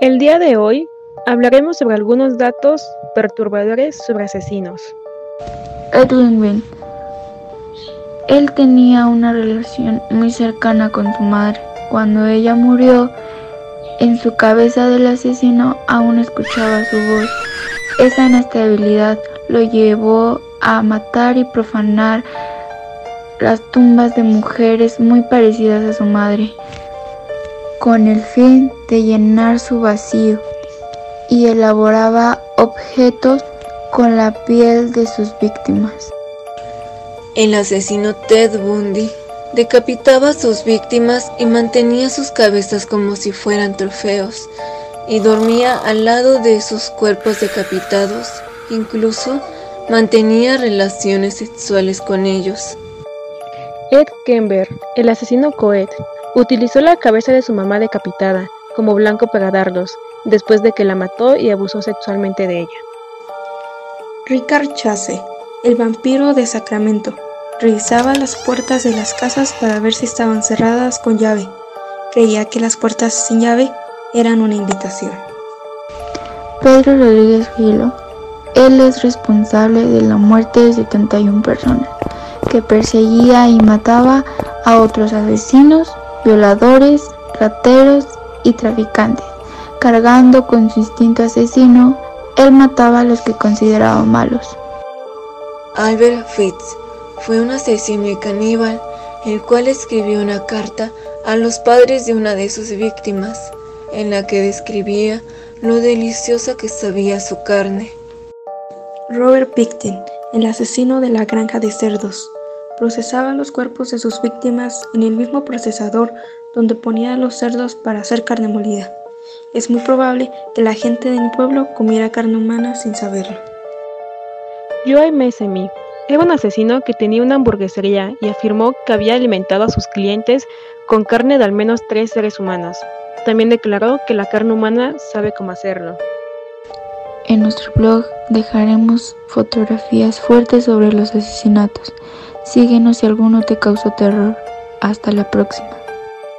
El día de hoy hablaremos sobre algunos datos perturbadores sobre asesinos. Edwin Wynne. Él tenía una relación muy cercana con su madre. Cuando ella murió, en su cabeza del asesino aún escuchaba su voz. Esa inestabilidad lo llevó a matar y profanar las tumbas de mujeres muy parecidas a su madre con el fin de llenar su vacío y elaboraba objetos con la piel de sus víctimas. El asesino Ted Bundy decapitaba a sus víctimas y mantenía sus cabezas como si fueran trofeos y dormía al lado de sus cuerpos decapitados, incluso mantenía relaciones sexuales con ellos. Ed Kemper, el asesino Coed, Utilizó la cabeza de su mamá decapitada como blanco para dardos, después de que la mató y abusó sexualmente de ella. Richard Chase, el vampiro de Sacramento, revisaba las puertas de las casas para ver si estaban cerradas con llave. Creía que las puertas sin llave eran una invitación. Pedro Rodríguez Gilo, él es responsable de la muerte de 71 personas, que perseguía y mataba a otros asesinos violadores, rateros y traficantes. Cargando con su instinto asesino, él mataba a los que consideraba malos. Albert Fitz fue un asesino y caníbal, el cual escribió una carta a los padres de una de sus víctimas, en la que describía lo deliciosa que sabía su carne. Robert Picton, el asesino de la granja de cerdos, procesaba los cuerpos de sus víctimas en el mismo procesador donde ponía los cerdos para hacer carne molida. Es muy probable que la gente de mi pueblo comiera carne humana sin saberlo. Joey Mesemi era un asesino que tenía una hamburguesería y afirmó que había alimentado a sus clientes con carne de al menos tres seres humanos. También declaró que la carne humana sabe cómo hacerlo. En nuestro blog dejaremos fotografías fuertes sobre los asesinatos. Síguenos si alguno te causó terror. Hasta la próxima.